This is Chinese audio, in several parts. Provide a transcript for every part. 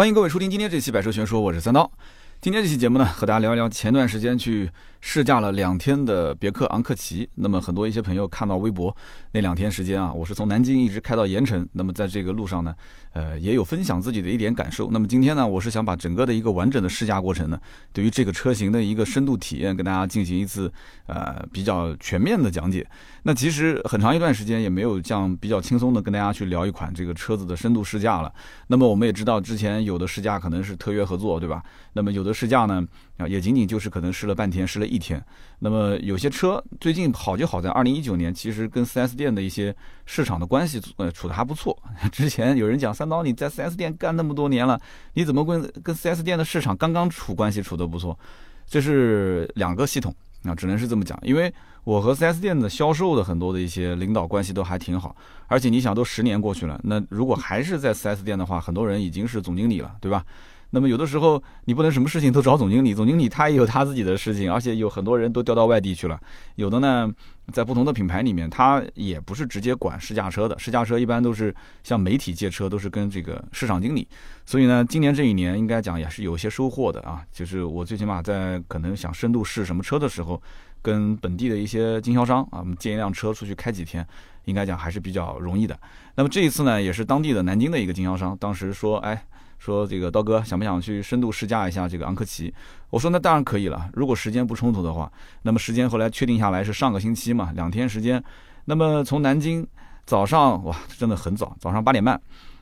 欢迎各位收听今天这期《百车全说》，我是三刀。今天这期节目呢，和大家聊一聊前段时间去试驾了两天的别克昂克旗。那么很多一些朋友看到微博那两天时间啊，我是从南京一直开到盐城。那么在这个路上呢，呃，也有分享自己的一点感受。那么今天呢，我是想把整个的一个完整的试驾过程呢，对于这个车型的一个深度体验，跟大家进行一次呃比较全面的讲解。那其实很长一段时间也没有这样比较轻松的跟大家去聊一款这个车子的深度试驾了。那么我们也知道，之前有的试驾可能是特约合作，对吧？那么有的。试驾呢啊，也仅仅就是可能试了半天，试了一天。那么有些车最近好就好在二零一九年，其实跟 4S 店的一些市场的关系呃处的还不错。之前有人讲三刀你在 4S 店干那么多年了，你怎么跟跟 4S 店的市场刚刚处关系处得不错？这是两个系统啊，只能是这么讲。因为我和 4S 店的销售的很多的一些领导关系都还挺好，而且你想都十年过去了，那如果还是在 4S 店的话，很多人已经是总经理了，对吧？那么有的时候你不能什么事情都找总经理，总经理他也有他自己的事情，而且有很多人都调到外地去了。有的呢，在不同的品牌里面，他也不是直接管试驾车的，试驾车一般都是像媒体借车，都是跟这个市场经理。所以呢，今年这一年应该讲也是有些收获的啊。就是我最起码在可能想深度试什么车的时候，跟本地的一些经销商啊，我们借一辆车出去开几天，应该讲还是比较容易的。那么这一次呢，也是当地的南京的一个经销商，当时说，哎。说这个刀哥想不想去深度试驾一下这个昂科旗？我说那当然可以了，如果时间不冲突的话。那么时间后来确定下来是上个星期嘛，两天时间。那么从南京早上哇，真的很早，早上八点半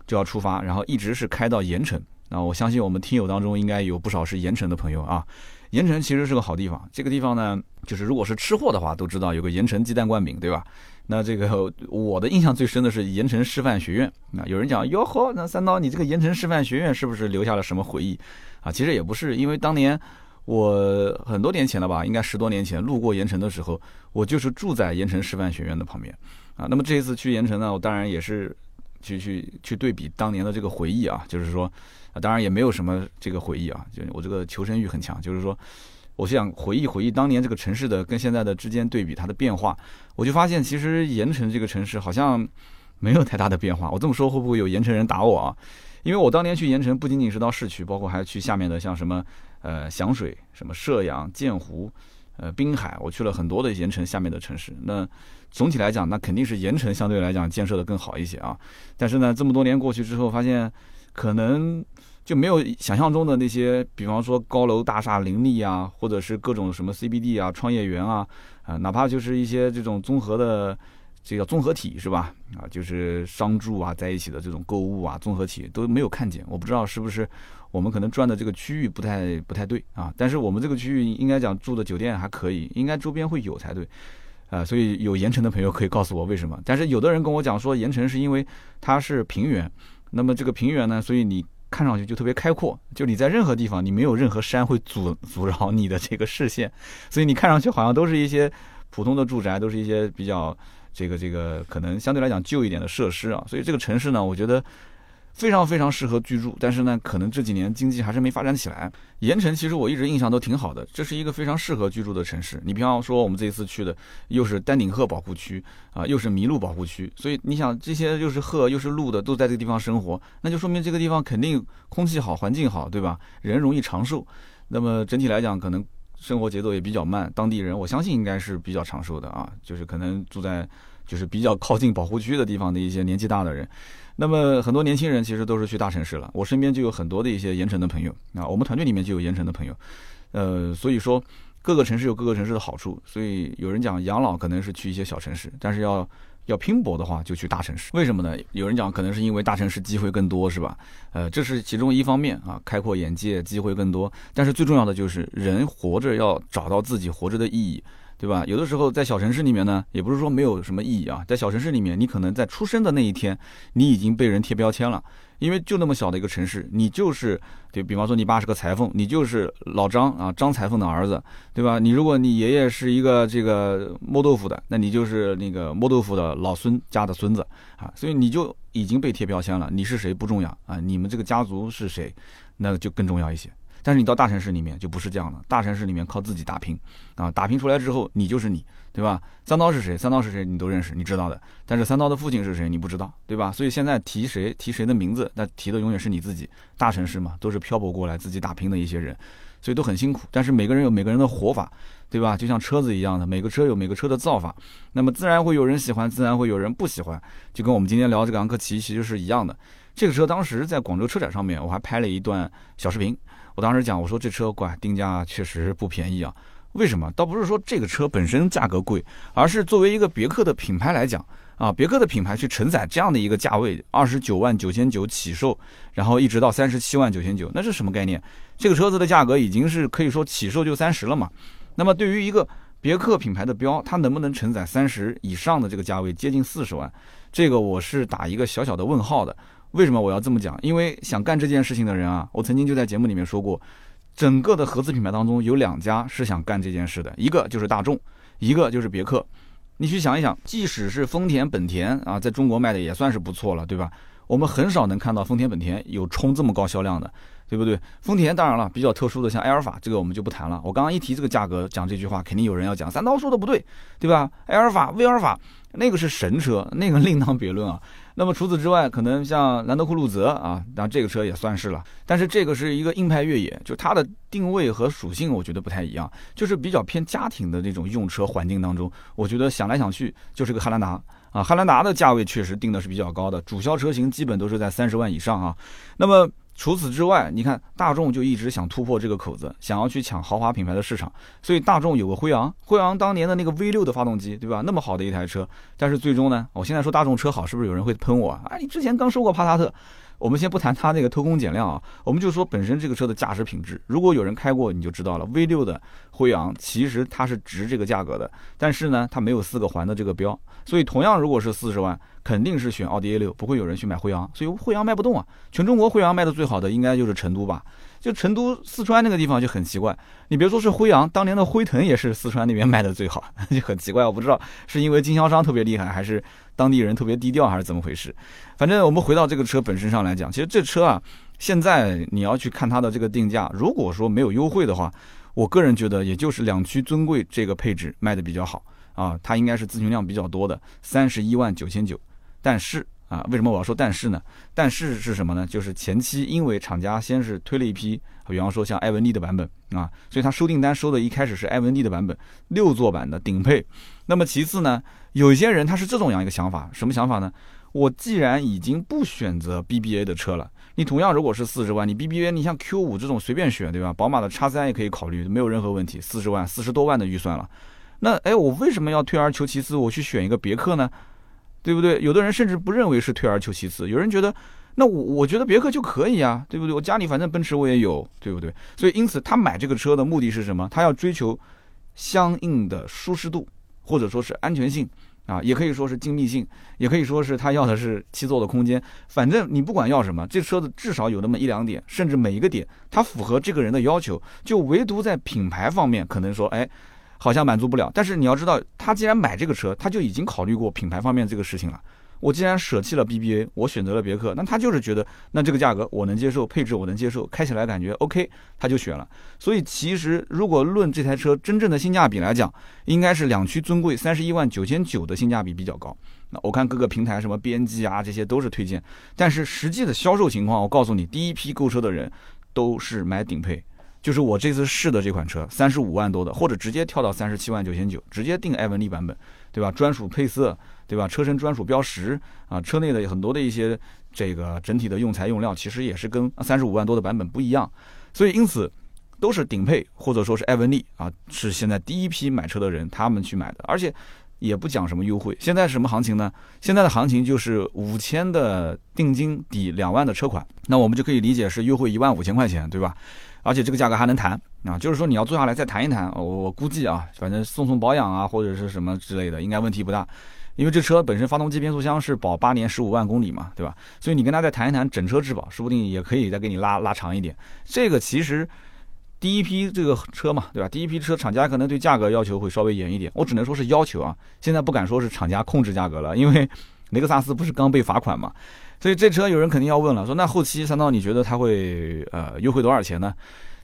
就要出发，然后一直是开到盐城。那我相信我们听友当中应该有不少是盐城的朋友啊。盐城其实是个好地方，这个地方呢，就是如果是吃货的话都知道有个盐城鸡蛋灌饼，对吧？那这个我的印象最深的是盐城师范学院。那有人讲哟呵，那三刀你这个盐城师范学院是不是留下了什么回忆啊？其实也不是，因为当年我很多年前了吧，应该十多年前路过盐城的时候，我就是住在盐城师范学院的旁边啊。那么这一次去盐城呢，我当然也是去去去对比当年的这个回忆啊，就是说啊，当然也没有什么这个回忆啊，就我这个求生欲很强，就是说。我想回忆回忆当年这个城市的跟现在的之间对比它的变化，我就发现其实盐城这个城市好像没有太大的变化。我这么说会不会有盐城人打我啊？因为我当年去盐城不仅仅是到市区，包括还去下面的像什么呃响水、什么射阳、建湖、呃滨海，我去了很多的盐城下面的城市。那总体来讲，那肯定是盐城相对来讲建设的更好一些啊。但是呢，这么多年过去之后，发现可能。就没有想象中的那些，比方说高楼大厦林立啊，或者是各种什么 CBD 啊、创业园啊，啊，哪怕就是一些这种综合的，这个综合体是吧？啊，就是商住啊在一起的这种购物啊综合体都没有看见。我不知道是不是我们可能转的这个区域不太不太对啊。但是我们这个区域应该讲住的酒店还可以，应该周边会有才对。啊，所以有盐城的朋友可以告诉我为什么。但是有的人跟我讲说盐城是因为它是平原，那么这个平原呢，所以你。看上去就特别开阔，就你在任何地方，你没有任何山会阻阻挠你的这个视线，所以你看上去好像都是一些普通的住宅，都是一些比较这个这个可能相对来讲旧一点的设施啊。所以这个城市呢，我觉得。非常非常适合居住，但是呢，可能这几年经济还是没发展起来。盐城其实我一直印象都挺好的，这是一个非常适合居住的城市。你比方说，我们这一次去的又是丹顶鹤保护区啊，又是麋鹿保护区，所以你想这些又是鹤又是鹿的都在这个地方生活，那就说明这个地方肯定空气好，环境好，对吧？人容易长寿。那么整体来讲，可能生活节奏也比较慢，当地人我相信应该是比较长寿的啊，就是可能住在就是比较靠近保护区的地方的一些年纪大的人。那么很多年轻人其实都是去大城市了，我身边就有很多的一些盐城的朋友啊，我们团队里面就有盐城的朋友，呃，所以说各个城市有各个城市的好处，所以有人讲养老可能是去一些小城市，但是要要拼搏的话就去大城市，为什么呢？有人讲可能是因为大城市机会更多，是吧？呃，这是其中一方面啊，开阔眼界，机会更多，但是最重要的就是人活着要找到自己活着的意义。对吧？有的时候在小城市里面呢，也不是说没有什么意义啊。在小城市里面，你可能在出生的那一天，你已经被人贴标签了，因为就那么小的一个城市，你就是，就比方说你爸是个裁缝，你就是老张啊，张裁缝的儿子，对吧？你如果你爷爷是一个这个磨豆腐的，那你就是那个磨豆腐的老孙家的孙子啊，所以你就已经被贴标签了。你是谁不重要啊，你们这个家族是谁，那就更重要一些。但是你到大城市里面就不是这样的，大城市里面靠自己打拼啊，打拼出来之后你就是你，对吧？三刀是谁？三刀是谁？你都认识，你知道的。但是三刀的父亲是谁？你不知道，对吧？所以现在提谁提谁的名字，那提的永远是你自己。大城市嘛，都是漂泊过来自己打拼的一些人，所以都很辛苦。但是每个人有每个人的活法，对吧？就像车子一样的，每个车有每个车的造法，那么自然会有人喜欢，自然会有人不喜欢。就跟我们今天聊这个昂科旗其实是一样的。这个车当时在广州车展上面，我还拍了一段小视频。我当时讲，我说这车管定价确实不便宜啊。为什么？倒不是说这个车本身价格贵，而是作为一个别克的品牌来讲啊，别克的品牌去承载这样的一个价位，二十九万九千九起售，然后一直到三十七万九千九，那是什么概念？这个车子的价格已经是可以说起售就三十了嘛。那么对于一个别克品牌的标，它能不能承载三十以上的这个价位，接近四十万？这个我是打一个小小的问号的。为什么我要这么讲？因为想干这件事情的人啊，我曾经就在节目里面说过，整个的合资品牌当中有两家是想干这件事的，一个就是大众，一个就是别克。你去想一想，即使是丰田、本田啊，在中国卖的也算是不错了，对吧？我们很少能看到丰田、本田有冲这么高销量的，对不对？丰田当然了，比较特殊的像埃尔法，这个我们就不谈了。我刚刚一提这个价格，讲这句话，肯定有人要讲三刀说的不对，对吧？埃尔法、威尔法那个是神车，那个另当别论啊。那么除此之外，可能像兰德酷路泽啊，当然这个车也算是了，但是这个是一个硬派越野，就它的定位和属性我觉得不太一样，就是比较偏家庭的这种用车环境当中，我觉得想来想去就是个汉兰达啊，汉兰达的价位确实定的是比较高的，主销车型基本都是在三十万以上啊，那么。除此之外，你看大众就一直想突破这个口子，想要去抢豪华品牌的市场。所以大众有个辉昂，辉昂当年的那个 V 六的发动机，对吧？那么好的一台车，但是最终呢，我现在说大众车好，是不是有人会喷我啊？你之前刚说过帕萨特。我们先不谈它那个偷工减料啊，我们就说本身这个车的驾驶品质。如果有人开过，你就知道了。V 六的辉昂其实它是值这个价格的，但是呢，它没有四个环的这个标，所以同样如果是四十万，肯定是选奥迪 A 六，不会有人去买辉昂，所以辉昂卖不动啊。全中国辉昂卖的最好的应该就是成都吧。就成都、四川那个地方就很奇怪，你别说是辉昂，当年的辉腾也是四川那边卖的最好，就很奇怪。我不知道是因为经销商特别厉害，还是当地人特别低调，还是怎么回事。反正我们回到这个车本身上来讲，其实这车啊，现在你要去看它的这个定价，如果说没有优惠的话，我个人觉得也就是两驱尊贵这个配置卖的比较好啊，它应该是咨询量比较多的，三十一万九千九，但是。啊，为什么我要说但是呢？但是是什么呢？就是前期因为厂家先是推了一批，比方说像艾文利的版本啊，所以他收订单收的一开始是艾文利的版本，六座版的顶配。那么其次呢，有些人他是这种样一个想法，什么想法呢？我既然已经不选择 BBA 的车了，你同样如果是四十万，你 BBA 你像 Q 五这种随便选，对吧？宝马的叉三也可以考虑，没有任何问题，四十万四十多万的预算了。那哎，我为什么要退而求其次，我去选一个别克呢？对不对？有的人甚至不认为是退而求其次，有人觉得，那我我觉得别克就可以啊，对不对？我家里反正奔驰我也有，对不对？所以因此他买这个车的目的是什么？他要追求相应的舒适度，或者说是安全性啊，也可以说是精密性，也可以说是他要的是七座的空间。反正你不管要什么，这车子至少有那么一两点，甚至每一个点它符合这个人的要求，就唯独在品牌方面可能说，哎。好像满足不了，但是你要知道，他既然买这个车，他就已经考虑过品牌方面这个事情了。我既然舍弃了 BBA，我选择了别克，那他就是觉得，那这个价格我能接受，配置我能接受，开起来感觉 OK，他就选了。所以其实如果论这台车真正的性价比来讲，应该是两驱尊贵三十一万九千九的性价比比较高。那我看各个平台什么编辑啊，这些都是推荐，但是实际的销售情况，我告诉你，第一批购车的人都是买顶配。就是我这次试的这款车，三十五万多的，或者直接跳到三十七万九千九，直接定艾文利版本，对吧？专属配色，对吧？车身专属标识啊，车内的很多的一些这个整体的用材用料，其实也是跟三十五万多的版本不一样，所以因此都是顶配或者说是艾文利啊，是现在第一批买车的人他们去买的，而且也不讲什么优惠。现在什么行情呢？现在的行情就是五千的定金抵两万的车款，那我们就可以理解是优惠一万五千块钱，对吧？而且这个价格还能谈啊，就是说你要坐下来再谈一谈，我我估计啊，反正送送保养啊或者是什么之类的，应该问题不大，因为这车本身发动机、变速箱是保八年十五万公里嘛，对吧？所以你跟他再谈一谈整车质保，说不定也可以再给你拉拉长一点。这个其实第一批这个车嘛，对吧？第一批车厂家可能对价格要求会稍微严一点，我只能说是要求啊，现在不敢说是厂家控制价格了，因为雷克萨斯不是刚被罚款嘛。所以这车有人肯定要问了，说那后期三刀你觉得它会呃优惠多少钱呢？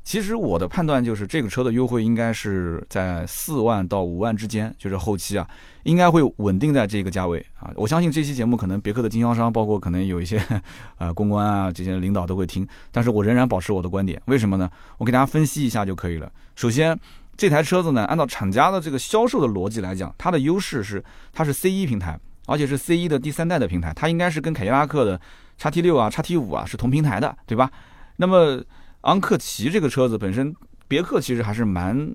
其实我的判断就是这个车的优惠应该是在四万到五万之间，就是后期啊，应该会稳定在这个价位啊。我相信这期节目可能别克的经销商，包括可能有一些 呃公关啊这些领导都会听，但是我仍然保持我的观点，为什么呢？我给大家分析一下就可以了。首先，这台车子呢，按照厂家的这个销售的逻辑来讲，它的优势是它是 C 一平台，而且是 C 一的第三代的平台，它应该是跟凯迪拉克的叉 T 六啊、叉 T 五啊是同平台的，对吧？那么昂克旗这个车子本身，别克其实还是蛮，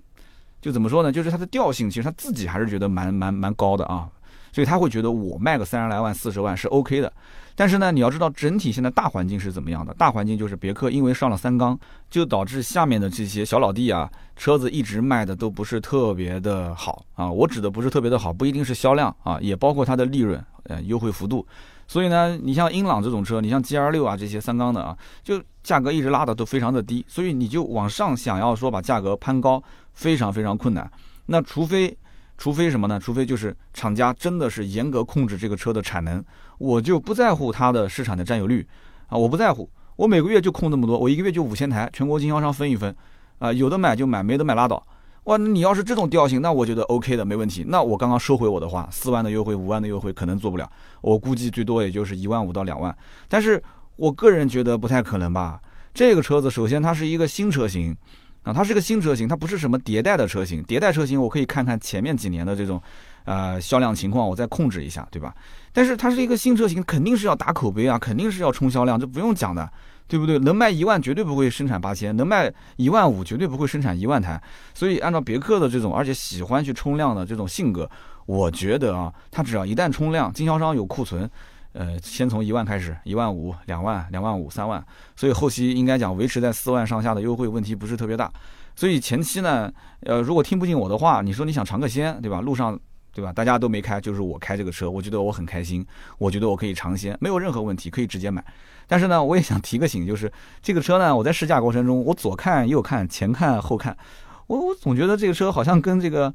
就怎么说呢？就是它的调性，其实他自己还是觉得蛮蛮蛮高的啊，所以他会觉得我卖个三十来万、四十万是 OK 的。但是呢，你要知道整体现在大环境是怎么样的？大环境就是别克因为上了三缸，就导致下面的这些小老弟啊，车子一直卖的都不是特别的好啊。我指的不是特别的好，不一定是销量啊，也包括它的利润，呃，优惠幅度。所以呢，你像英朗这种车，你像 G R 六啊这些三缸的啊，就价格一直拉的都非常的低，所以你就往上想要说把价格攀高，非常非常困难。那除非，除非什么呢？除非就是厂家真的是严格控制这个车的产能，我就不在乎它的市场的占有率啊，我不在乎，我每个月就空这么多，我一个月就五千台，全国经销商分一分，啊，有的买就买，没得买拉倒。哇，你要是这种调性，那我觉得 OK 的，没问题。那我刚刚收回我的话，四万的优惠，五万的优惠可能做不了，我估计最多也就是一万五到两万。但是我个人觉得不太可能吧。这个车子首先它是一个新车型啊，它是个新车型，它不是什么迭代的车型。迭代车型我可以看看前面几年的这种呃销量情况，我再控制一下，对吧？但是它是一个新车型，肯定是要打口碑啊，肯定是要冲销量，这不用讲的。对不对？能卖一万绝对不会生产八千，能卖一万五绝对不会生产一万台。所以按照别克的这种，而且喜欢去冲量的这种性格，我觉得啊，它只要一旦冲量，经销商有库存，呃，先从一万开始，一万五、两万、两万五、三万，所以后期应该讲维持在四万上下的优惠问题不是特别大。所以前期呢，呃，如果听不进我的话，你说你想尝个鲜，对吧？路上。对吧？大家都没开，就是我开这个车，我觉得我很开心，我觉得我可以尝鲜，没有任何问题，可以直接买。但是呢，我也想提个醒，就是这个车呢，我在试驾过程中，我左看右看，前看后看，我我总觉得这个车好像跟这个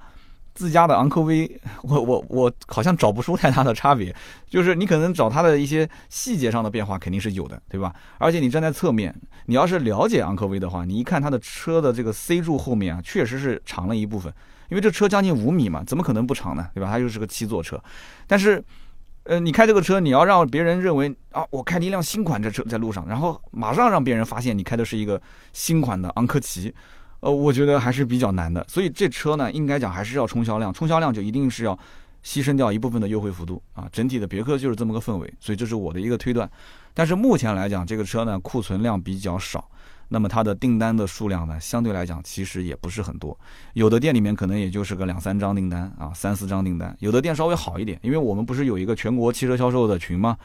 自家的昂科威，我我我好像找不出太大的差别。就是你可能找它的一些细节上的变化肯定是有的，对吧？而且你站在侧面，你要是了解昂科威的话，你一看它的车的这个 C 柱后面啊，确实是长了一部分。因为这车将近五米嘛，怎么可能不长呢？对吧？它又是个七座车，但是，呃，你开这个车，你要让别人认为啊，我开了一辆新款这车在路上，然后马上让别人发现你开的是一个新款的昂科旗，呃，我觉得还是比较难的。所以这车呢，应该讲还是要冲销量，冲销量就一定是要牺牲掉一部分的优惠幅度啊。整体的别克就是这么个氛围，所以这是我的一个推断。但是目前来讲，这个车呢，库存量比较少。那么它的订单的数量呢，相对来讲其实也不是很多，有的店里面可能也就是个两三张订单啊，三四张订单，有的店稍微好一点，因为我们不是有一个全国汽车销售的群吗？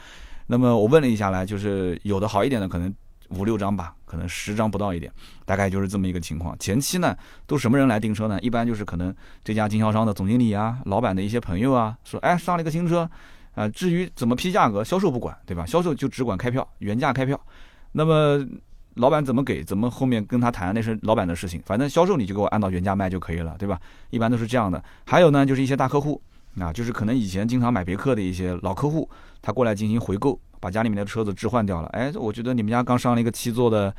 那么我问了一下来，就是有的好一点的可能五六张吧，可能十张不到一点，大概就是这么一个情况。前期呢，都什么人来订车呢？一般就是可能这家经销商的总经理啊、老板的一些朋友啊，说哎上了一个新车，啊至于怎么批价格，销售不管，对吧？销售就只管开票，原价开票。那么老板怎么给，怎么后面跟他谈，那是老板的事情。反正销售你就给我按照原价卖就可以了，对吧？一般都是这样的。还有呢，就是一些大客户，啊，就是可能以前经常买别克的一些老客户，他过来进行回购，把家里面的车子置换掉了。哎，我觉得你们家刚上了一个七座的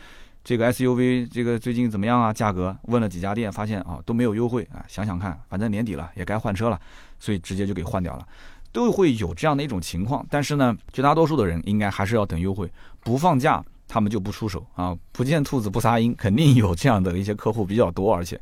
这个 SUV，这个最近怎么样啊？价格问了几家店，发现啊都没有优惠啊。想想看，反正年底了也该换车了，所以直接就给换掉了，都会有这样的一种情况。但是呢，绝大多数的人应该还是要等优惠，不放假。他们就不出手啊，不见兔子不撒鹰，肯定有这样的一些客户比较多，而且，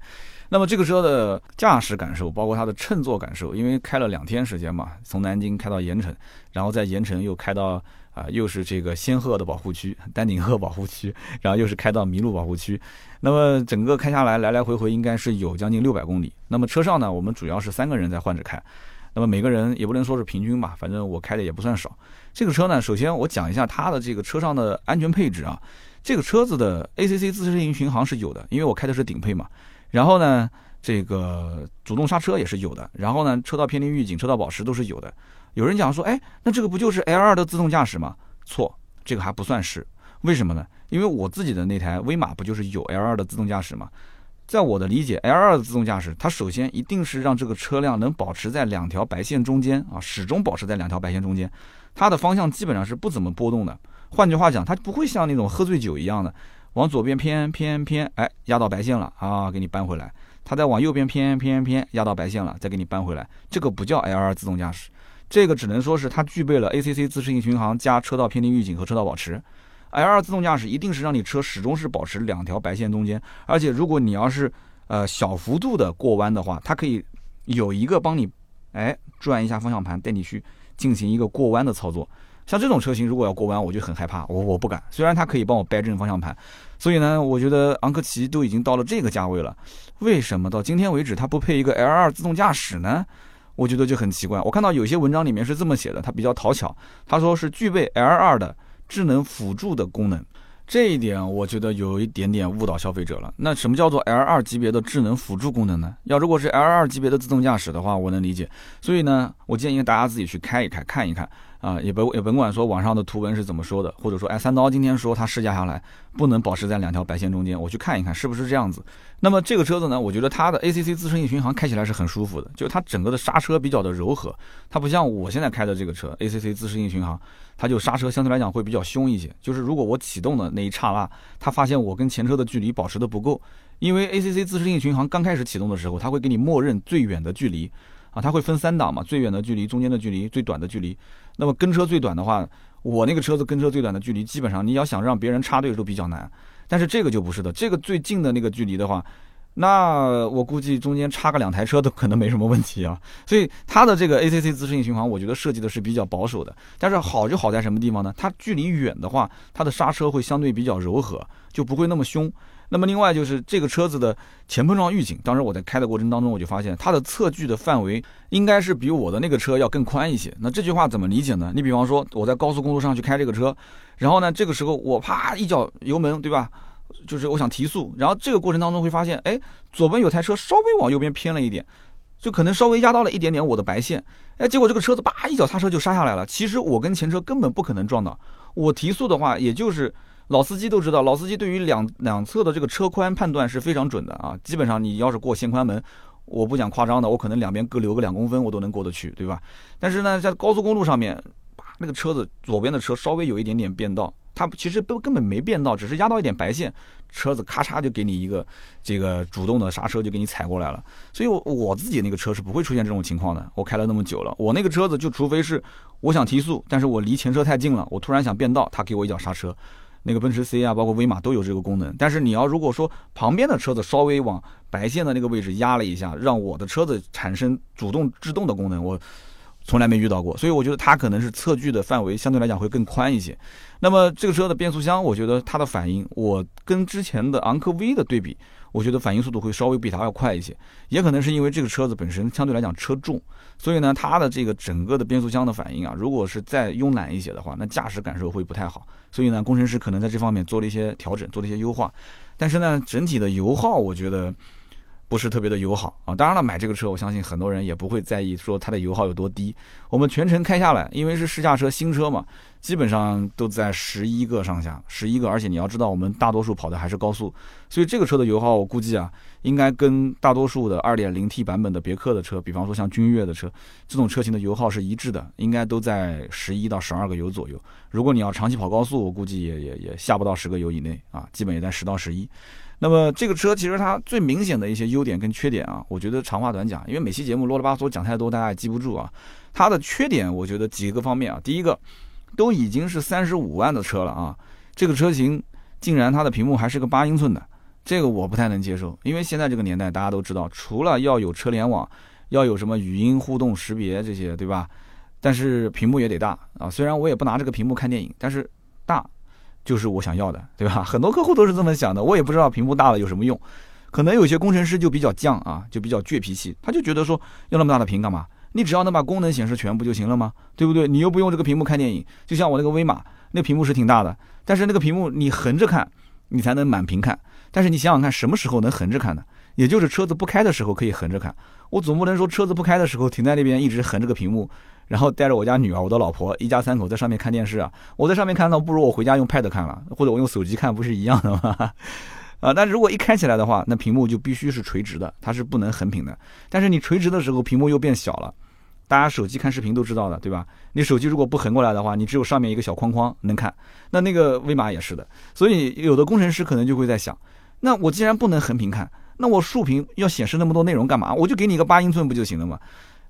那么这个车的驾驶感受，包括它的乘坐感受，因为开了两天时间嘛，从南京开到盐城，然后在盐城又开到啊，又是这个仙鹤的保护区、丹顶鹤保护区，然后又是开到麋鹿保护区，那么整个开下来来来回回应该是有将近六百公里。那么车上呢，我们主要是三个人在换着开。那么每个人也不能说是平均吧，反正我开的也不算少。这个车呢，首先我讲一下它的这个车上的安全配置啊。这个车子的 ACC 自适应巡航是有的，因为我开的是顶配嘛。然后呢，这个主动刹车也是有的。然后呢，车道偏离预警、车道保持都是有的。有人讲说，哎，那这个不就是 L2 的自动驾驶吗？错，这个还不算是。为什么呢？因为我自己的那台威马不就是有 L2 的自动驾驶吗？在我的理解，L2 的自动驾驶，它首先一定是让这个车辆能保持在两条白线中间啊，始终保持在两条白线中间，它的方向基本上是不怎么波动的。换句话讲，它不会像那种喝醉酒一样的，往左边偏偏偏，哎，压到白线了啊，给你扳回来。它再往右边偏偏偏，压到白线了，再给你扳回来。这个不叫 L2 自动驾驶，这个只能说是它具备了 ACC 自适应巡航加车道偏离预警和车道保持。L2 自动驾驶一定是让你车始终是保持两条白线中间，而且如果你要是呃小幅度的过弯的话，它可以有一个帮你哎转一下方向盘，带你去进行一个过弯的操作。像这种车型，如果要过弯，我就很害怕，我我不敢。虽然它可以帮我掰正方向盘，所以呢，我觉得昂科旗都已经到了这个价位了，为什么到今天为止它不配一个 L2 自动驾驶呢？我觉得就很奇怪。我看到有些文章里面是这么写的，它比较讨巧，他说是具备 L2 的智能辅助的功能。这一点我觉得有一点点误导消费者了。那什么叫做 L2 级别的智能辅助功能呢？要如果是 L2 级别的自动驾驶的话，我能理解。所以呢，我建议大家自己去开一开，看一看啊，也甭也甭管说网上的图文是怎么说的，或者说哎三刀今天说他试驾下来不能保持在两条白线中间，我去看一看是不是这样子。那么这个车子呢，我觉得它的 ACC 自适应巡航开起来是很舒服的，就它整个的刹车比较的柔和，它不像我现在开的这个车 ACC 自适应巡航。它就刹车相对来讲会比较凶一些，就是如果我启动的那一刹那，它发现我跟前车的距离保持的不够，因为 ACC 自适应巡航刚开始启动的时候，它会给你默认最远的距离，啊，它会分三档嘛，最远的距离、中间的距离、最短的距离。那么跟车最短的话，我那个车子跟车最短的距离，基本上你要想让别人插队都比较难，但是这个就不是的，这个最近的那个距离的话。那我估计中间插个两台车都可能没什么问题啊，所以它的这个 ACC 自适应巡航，我觉得设计的是比较保守的。但是好就好在什么地方呢？它距离远的话，它的刹车会相对比较柔和，就不会那么凶。那么另外就是这个车子的前碰撞预警，当时我在开的过程当中，我就发现它的测距的范围应该是比我的那个车要更宽一些。那这句话怎么理解呢？你比方说我在高速公路上去开这个车，然后呢，这个时候我啪一脚油门，对吧？就是我想提速，然后这个过程当中会发现，哎，左边有台车稍微往右边偏了一点，就可能稍微压到了一点点我的白线，哎，结果这个车子叭一脚刹车就刹下来了。其实我跟前车根本不可能撞到，我提速的话，也就是老司机都知道，老司机对于两两侧的这个车宽判断是非常准的啊。基本上你要是过限宽门，我不讲夸张的，我可能两边各留个两公分我都能过得去，对吧？但是呢，在高速公路上面，那个车子左边的车稍微有一点点变道。它其实都根本没变道，只是压到一点白线，车子咔嚓就给你一个这个主动的刹车就给你踩过来了。所以，我我自己那个车是不会出现这种情况的。我开了那么久了，我那个车子就除非是我想提速，但是我离前车太近了，我突然想变道，它给我一脚刹车。那个奔驰 C 啊，包括威马都有这个功能。但是你要如果说旁边的车子稍微往白线的那个位置压了一下，让我的车子产生主动制动的功能，我。从来没遇到过，所以我觉得它可能是测距的范围相对来讲会更宽一些。那么这个车的变速箱，我觉得它的反应，我跟之前的昂科威的对比，我觉得反应速度会稍微比它要快一些。也可能是因为这个车子本身相对来讲车重，所以呢，它的这个整个的变速箱的反应啊，如果是再慵懒一些的话，那驾驶感受会不太好。所以呢，工程师可能在这方面做了一些调整，做了一些优化。但是呢，整体的油耗，我觉得。不是特别的友好啊！当然了，买这个车，我相信很多人也不会在意说它的油耗有多低。我们全程开下来，因为是试驾车新车嘛，基本上都在十一个上下，十一个。而且你要知道，我们大多数跑的还是高速，所以这个车的油耗，我估计啊，应该跟大多数的二点零 T 版本的别克的车，比方说像君越的车，这种车型的油耗是一致的，应该都在十一到十二个油左右。如果你要长期跑高速，我估计也也也下不到十个油以内啊，基本也在十到十一。那么这个车其实它最明显的一些优点跟缺点啊，我觉得长话短讲，因为每期节目啰里吧嗦讲太多，大家也记不住啊。它的缺点我觉得几个方面啊，第一个，都已经是三十五万的车了啊，这个车型竟然它的屏幕还是个八英寸的，这个我不太能接受。因为现在这个年代大家都知道，除了要有车联网，要有什么语音互动识别这些，对吧？但是屏幕也得大啊。虽然我也不拿这个屏幕看电影，但是大。就是我想要的，对吧？很多客户都是这么想的。我也不知道屏幕大了有什么用，可能有些工程师就比较犟啊，就比较倔脾气，他就觉得说要那么大的屏干嘛？你只要能把功能显示全不就行了吗？对不对？你又不用这个屏幕看电影。就像我那个威马，那屏幕是挺大的，但是那个屏幕你横着看，你才能满屏看。但是你想想看，什么时候能横着看呢？也就是车子不开的时候可以横着看。我总不能说车子不开的时候停在那边一直横着个屏幕。然后带着我家女儿、我的老婆，一家三口在上面看电视啊！我在上面看到，不如我回家用 Pad 看了，或者我用手机看，不是一样的吗？啊！但如果一开起来的话，那屏幕就必须是垂直的，它是不能横屏的。但是你垂直的时候，屏幕又变小了，大家手机看视频都知道的，对吧？你手机如果不横过来的话，你只有上面一个小框框能看。那那个威马也是的，所以有的工程师可能就会在想，那我既然不能横屏看，那我竖屏要显示那么多内容干嘛？我就给你一个八英寸不就行了吗？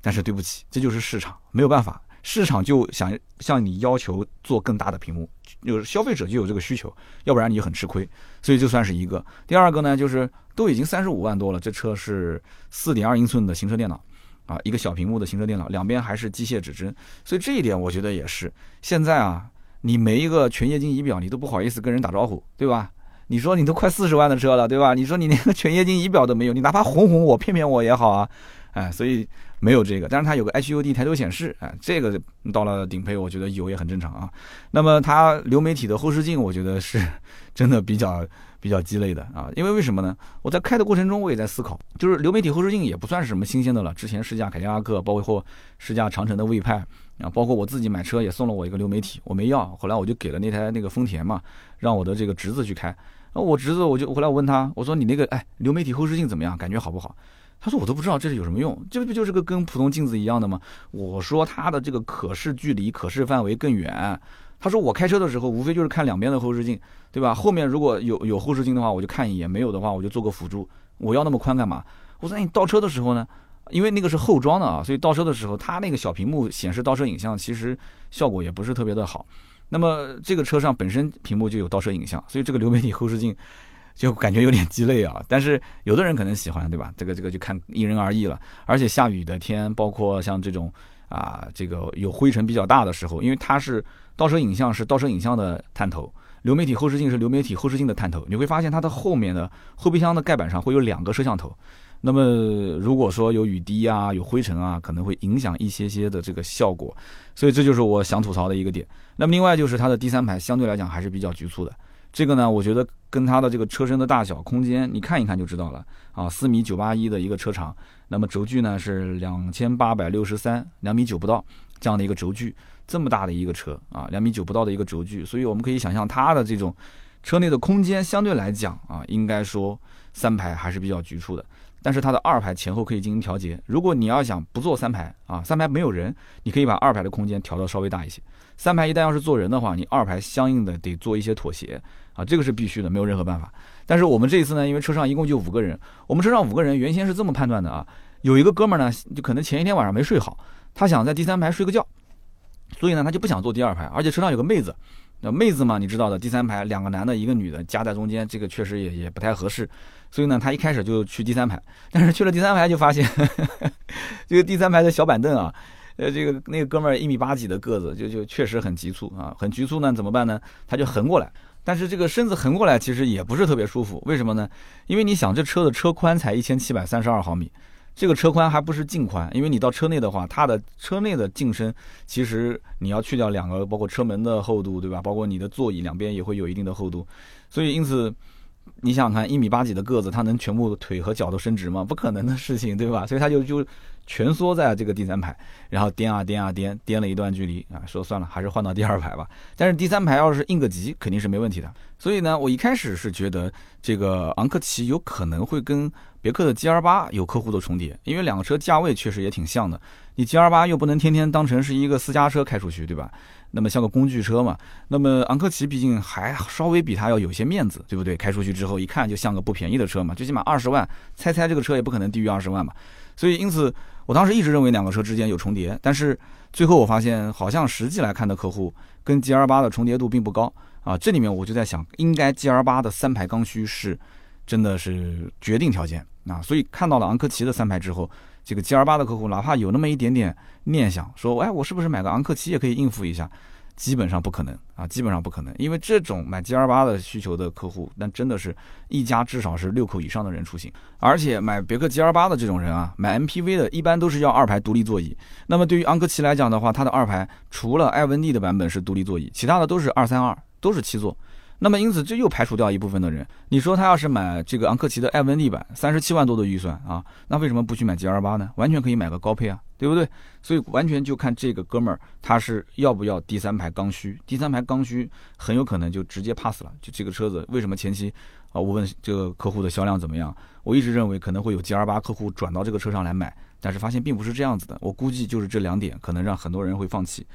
但是对不起，这就是市场，没有办法，市场就想向你要求做更大的屏幕，有消费者就有这个需求，要不然你就很吃亏。所以就算是一个。第二个呢，就是都已经三十五万多了，这车是四点二英寸的行车电脑。啊，一个小屏幕的行车电脑，两边还是机械指针，所以这一点我觉得也是。现在啊，你没一个全液晶仪表，你都不好意思跟人打招呼，对吧？你说你都快四十万的车了，对吧？你说你连个全液晶仪表都没有，你哪怕哄哄我、骗骗我也好啊，哎，所以没有这个。但是它有个 HUD 抬头显示，哎，这个到了顶配，我觉得有也很正常啊。那么它流媒体的后视镜，我觉得是 真的比较。比较鸡肋的啊，因为为什么呢？我在开的过程中，我也在思考，就是流媒体后视镜也不算是什么新鲜的了。之前试驾凯迪拉克，包括试驾长城的魏派啊，包括我自己买车也送了我一个流媒体，我没要，后来我就给了那台那个丰田嘛，让我的这个侄子去开。那我侄子我就回来我问他，我说你那个哎流媒体后视镜怎么样？感觉好不好？他说我都不知道这是有什么用，这不就是个跟普通镜子一样的吗？我说它的这个可视距离、可视范围更远。他说我开车的时候无非就是看两边的后视镜。对吧？后面如果有有后视镜的话，我就看一眼；没有的话，我就做个辅助。我要那么宽干嘛？我说你倒车的时候呢？因为那个是后装的啊，所以倒车的时候，它那个小屏幕显示倒车影像，其实效果也不是特别的好。那么这个车上本身屏幕就有倒车影像，所以这个流媒体后视镜就感觉有点鸡肋啊。但是有的人可能喜欢，对吧？这个这个就看因人而异了。而且下雨的天，包括像这种啊，这个有灰尘比较大的时候，因为它是倒车影像是倒车影像的探头。流媒体后视镜是流媒体后视镜的探头，你会发现它的后面的后备箱的盖板上会有两个摄像头。那么如果说有雨滴啊、有灰尘啊，可能会影响一些些的这个效果。所以这就是我想吐槽的一个点。那么另外就是它的第三排相对来讲还是比较局促的。这个呢，我觉得跟它的这个车身的大小空间，你看一看就知道了啊。四米九八一的一个车长，那么轴距呢是两千八百六十三，两米九不到这样的一个轴距。这么大的一个车啊，两米九不到的一个轴距，所以我们可以想象它的这种车内的空间相对来讲啊，应该说三排还是比较局促的。但是它的二排前后可以进行调节。如果你要想不坐三排啊，三排没有人，你可以把二排的空间调到稍微大一些。三排一旦要是坐人的话，你二排相应的得做一些妥协啊，这个是必须的，没有任何办法。但是我们这一次呢，因为车上一共就五个人，我们车上五个人原先是这么判断的啊，有一个哥们儿呢，就可能前一天晚上没睡好，他想在第三排睡个觉。所以呢，他就不想坐第二排，而且车上有个妹子，那妹子嘛，你知道的，第三排两个男的，一个女的夹在中间，这个确实也也不太合适。所以呢，他一开始就去第三排，但是去了第三排就发现，这个第三排的小板凳啊，呃，这个那个哥们儿一米八几的个子，就就确实很急促啊，很局促呢，怎么办呢？他就横过来，但是这个身子横过来其实也不是特别舒服，为什么呢？因为你想，这车的车宽才一千七百三十二毫米。这个车宽还不是净宽，因为你到车内的话，它的车内的净深其实你要去掉两个，包括车门的厚度，对吧？包括你的座椅两边也会有一定的厚度，所以因此。你想想看，一米八几的个子，他能全部腿和脚都伸直吗？不可能的事情，对吧？所以他就就蜷缩在这个第三排，然后颠啊颠啊颠，颠了一段距离啊，说算了，还是换到第二排吧。但是第三排要是应个急，肯定是没问题的。所以呢，我一开始是觉得这个昂克旗有可能会跟别克的 GL 八有客户的重叠，因为两个车价位确实也挺像的。你 GL 八又不能天天当成是一个私家车开出去，对吧？那么像个工具车嘛，那么昂克旗毕竟还稍微比它要有些面子，对不对？开出去之后一看就像个不便宜的车嘛，最起码二十万，猜猜这个车也不可能低于二十万嘛。所以因此，我当时一直认为两个车之间有重叠，但是最后我发现好像实际来看的客户跟 G L 八的重叠度并不高啊。这里面我就在想，应该 G L 八的三排刚需是真的是决定条件啊。所以看到了昂克旗的三排之后。这个 G L 八的客户，哪怕有那么一点点念想，说，哎，我是不是买个昂克旗也可以应付一下？基本上不可能啊，基本上不可能，因为这种买 G L 八的需求的客户，那真的是一家至少是六口以上的人出行。而且买别克 G L 八的这种人啊，买 M P V 的，一般都是要二排独立座椅。那么对于昂克旗来讲的话，它的二排除了艾文 D 的版本是独立座椅，其他的都是二三二，都是七座。那么因此这又排除掉一部分的人。你说他要是买这个昂克旗的艾文 D 版，三十七万多的预算啊，那为什么不去买 G L 八呢？完全可以买个高配啊，对不对？所以完全就看这个哥们儿他是要不要第三排刚需。第三排刚需很有可能就直接 pass 了。就这个车子为什么前期啊，我问这个客户的销量怎么样，我一直认为可能会有 G R 八客户转到这个车上来买，但是发现并不是这样子的。我估计就是这两点可能让很多人会放弃。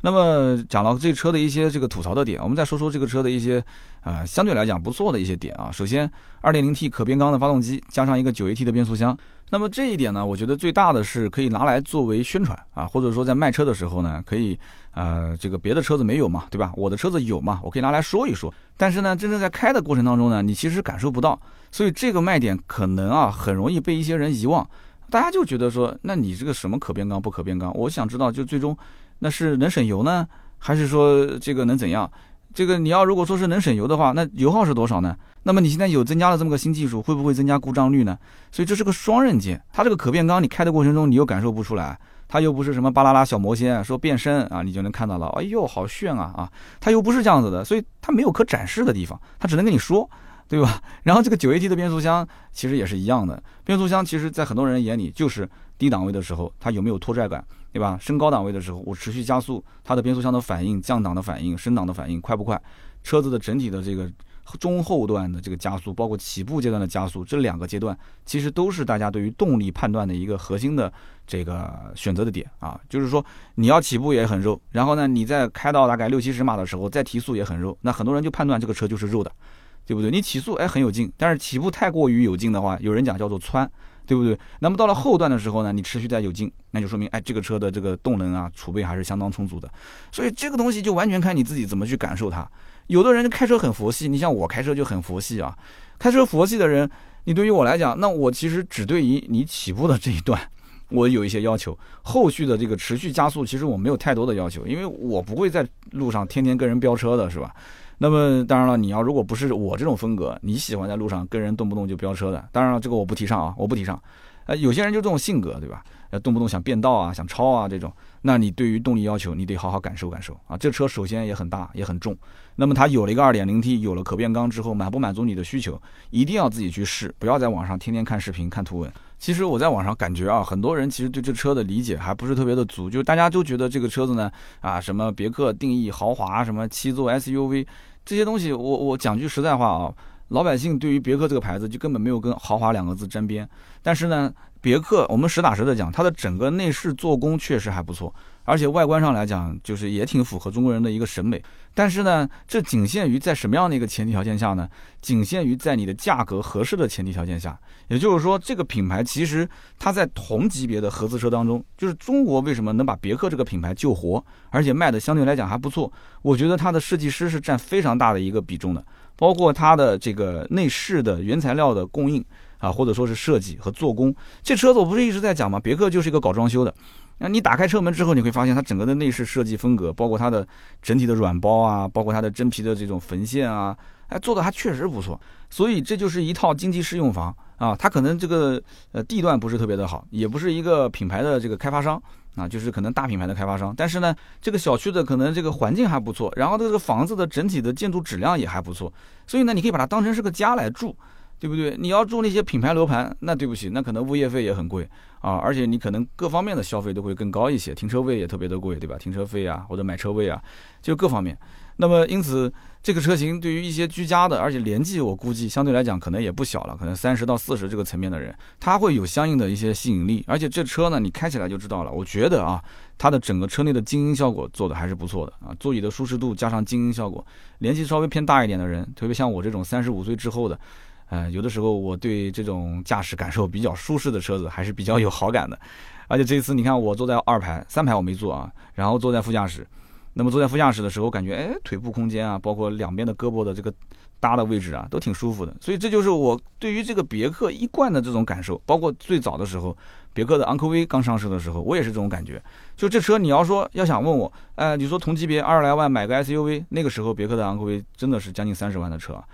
那么讲到这车的一些这个吐槽的点，我们再说说这个车的一些啊相对来讲不错的一些点啊。首先，2.0T 可变缸的发动机加上一个 9AT 的变速箱，那么这一点呢，我觉得最大的是可以拿来作为宣传啊，或者说在卖车的时候呢，可以呃这个别的车子没有嘛，对吧？我的车子有嘛，我可以拿来说一说。但是呢，真正在开的过程当中呢，你其实感受不到，所以这个卖点可能啊很容易被一些人遗忘。大家就觉得说，那你这个什么可变缸不可变缸？我想知道，就最终。那是能省油呢，还是说这个能怎样？这个你要如果说是能省油的话，那油耗是多少呢？那么你现在有增加了这么个新技术，会不会增加故障率呢？所以这是个双刃剑。它这个可变缸，你开的过程中你又感受不出来，它又不是什么巴啦啦小魔仙，说变身啊你就能看到了，哎呦好炫啊啊！它又不是这样子的，所以它没有可展示的地方，它只能跟你说，对吧？然后这个九 AT 的变速箱其实也是一样的，变速箱其实在很多人眼里就是低档位的时候它有没有拖拽感。对吧？升高档位的时候，我持续加速，它的变速箱的反应、降档的反应、升档的反应快不快？车子的整体的这个中后段的这个加速，包括起步阶段的加速，这两个阶段其实都是大家对于动力判断的一个核心的这个选择的点啊。就是说，你要起步也很肉，然后呢，你在开到大概六七十码的时候再提速也很肉，那很多人就判断这个车就是肉的，对不对？你起速哎很有劲，但是起步太过于有劲的话，有人讲叫做窜。对不对？那么到了后段的时候呢，你持续在有劲，那就说明哎，这个车的这个动能啊储备还是相当充足的。所以这个东西就完全看你自己怎么去感受它。有的人开车很佛系，你像我开车就很佛系啊。开车佛系的人，你对于我来讲，那我其实只对于你起步的这一段，我有一些要求。后续的这个持续加速，其实我没有太多的要求，因为我不会在路上天天跟人飙车的，是吧？那么当然了，你要如果不是我这种风格，你喜欢在路上跟人动不动就飙车的，当然了，这个我不提倡啊，我不提倡。呃，有些人就这种性格，对吧？呃，动不动想变道啊，想超啊这种，那你对于动力要求，你得好好感受感受啊。这车首先也很大，也很重。那么它有了一个 2.0T，有了可变缸之后，满不满足你的需求？一定要自己去试，不要在网上天天看视频、看图文。其实我在网上感觉啊，很多人其实对这车的理解还不是特别的足，就是大家都觉得这个车子呢，啊，什么别克定义豪华，什么七座 SUV。这些东西，我我讲句实在话啊，老百姓对于别克这个牌子就根本没有跟豪华两个字沾边。但是呢，别克我们实打实的讲，它的整个内饰做工确实还不错。而且外观上来讲，就是也挺符合中国人的一个审美。但是呢，这仅限于在什么样的一个前提条件下呢？仅限于在你的价格合适的前提条件下。也就是说，这个品牌其实它在同级别的合资车当中，就是中国为什么能把别克这个品牌救活，而且卖的相对来讲还不错？我觉得它的设计师是占非常大的一个比重的，包括它的这个内饰的原材料的供应啊，或者说是设计和做工。这车子我不是一直在讲吗？别克就是一个搞装修的。那你打开车门之后，你会发现它整个的内饰设计风格，包括它的整体的软包啊，包括它的真皮的这种缝线啊，哎，做的还确实不错。所以这就是一套经济适用房啊。它可能这个呃地段不是特别的好，也不是一个品牌的这个开发商啊，就是可能大品牌的开发商。但是呢，这个小区的可能这个环境还不错，然后这个房子的整体的建筑质量也还不错。所以呢，你可以把它当成是个家来住。对不对？你要住那些品牌楼盘，那对不起，那可能物业费也很贵啊，而且你可能各方面的消费都会更高一些，停车位也特别的贵，对吧？停车费啊，或者买车位啊，就各方面。那么因此，这个车型对于一些居家的，而且年纪我估计相对来讲可能也不小了，可能三十到四十这个层面的人，他会有相应的一些吸引力。而且这车呢，你开起来就知道了。我觉得啊，它的整个车内的静音效果做的还是不错的啊，座椅的舒适度加上静音效果，年纪稍微偏大一点的人，特别像我这种三十五岁之后的。呃，有的时候我对这种驾驶感受比较舒适的车子还是比较有好感的，而且这一次你看我坐在二排，三排我没坐啊，然后坐在副驾驶，那么坐在副驾驶的时候，感觉哎腿部空间啊，包括两边的胳膊的这个搭的位置啊，都挺舒服的，所以这就是我对于这个别克一贯的这种感受，包括最早的时候，别克的昂科威刚上市的时候，我也是这种感觉，就这车你要说要想问我，哎，你说同级别二十来万买个 SUV，那个时候别克的昂科威真的是将近三十万的车啊。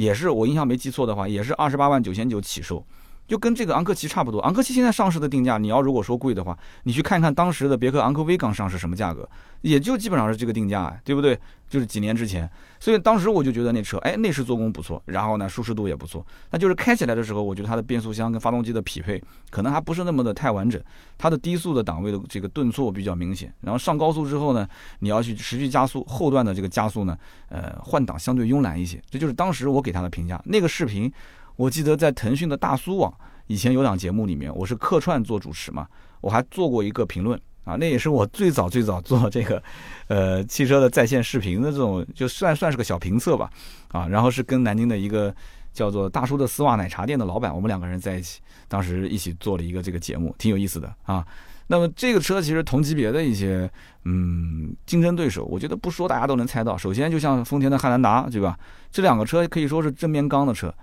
也是我印象没记错的话，也是二十八万九千九起售，就跟这个昂克旗差不多。昂克旗现在上市的定价，你要如果说贵的话，你去看看当时的别克昂科威刚上市什么价格，也就基本上是这个定价，对不对？就是几年之前。所以当时我就觉得那车，哎，内饰做工不错，然后呢，舒适度也不错。那就是开起来的时候，我觉得它的变速箱跟发动机的匹配可能还不是那么的太完整，它的低速的档位的这个顿挫比较明显。然后上高速之后呢，你要去持续加速，后段的这个加速呢，呃，换挡相对慵懒一些。这就是当时我给它的评价。那个视频，我记得在腾讯的大苏网以前有档节目里面，我是客串做主持嘛，我还做过一个评论。啊，那也是我最早最早做这个，呃，汽车的在线视频的这种，就算算是个小评测吧，啊，然后是跟南京的一个叫做大叔的丝袜奶茶店的老板，我们两个人在一起，当时一起做了一个这个节目，挺有意思的啊。那么这个车其实同级别的一些，嗯，竞争对手，我觉得不说大家都能猜到。首先就像丰田的汉兰达，对吧？这两个车可以说是正面刚的车，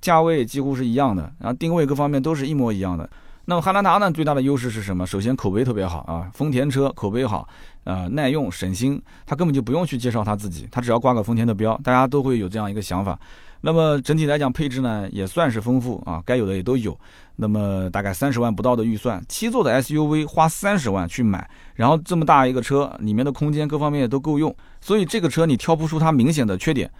价位几乎是一样的，然后定位各方面都是一模一样的。那么汉兰达呢，最大的优势是什么？首先口碑特别好啊，丰田车口碑好，呃，耐用省心，它根本就不用去介绍它自己，它只要挂个丰田的标，大家都会有这样一个想法。那么整体来讲，配置呢也算是丰富啊，该有的也都有。那么大概三十万不到的预算，七座的 SUV 花三十万去买，然后这么大一个车，里面的空间各方面也都够用，所以这个车你挑不出它明显的缺点。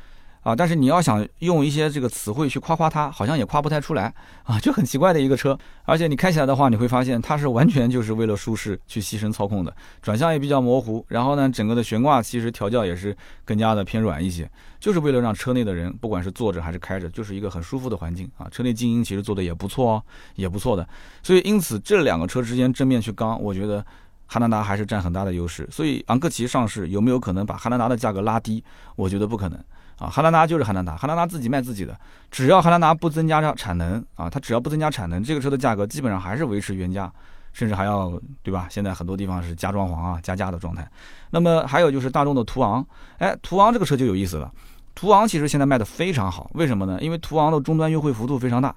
啊，但是你要想用一些这个词汇去夸夸它，好像也夸不太出来啊，就很奇怪的一个车。而且你开起来的话，你会发现它是完全就是为了舒适去牺牲操控的，转向也比较模糊。然后呢，整个的悬挂其实调教也是更加的偏软一些，就是为了让车内的人不管是坐着还是开着，就是一个很舒服的环境啊。车内静音其实做的也不错哦，也不错的。所以因此这两个车之间正面去刚，我觉得汉兰达还是占很大的优势。所以昂克旗上市有没有可能把汉兰达的价格拉低？我觉得不可能。啊，汉兰达就是汉兰达，汉兰达自己卖自己的，只要汉兰达不增加产能啊，它只要不增加产能，这个车的价格基本上还是维持原价，甚至还要对吧？现在很多地方是加装潢啊、加价的状态。那么还有就是大众的途昂，哎，途昂这个车就有意思了，途昂其实现在卖的非常好，为什么呢？因为途昂的终端优惠幅度非常大，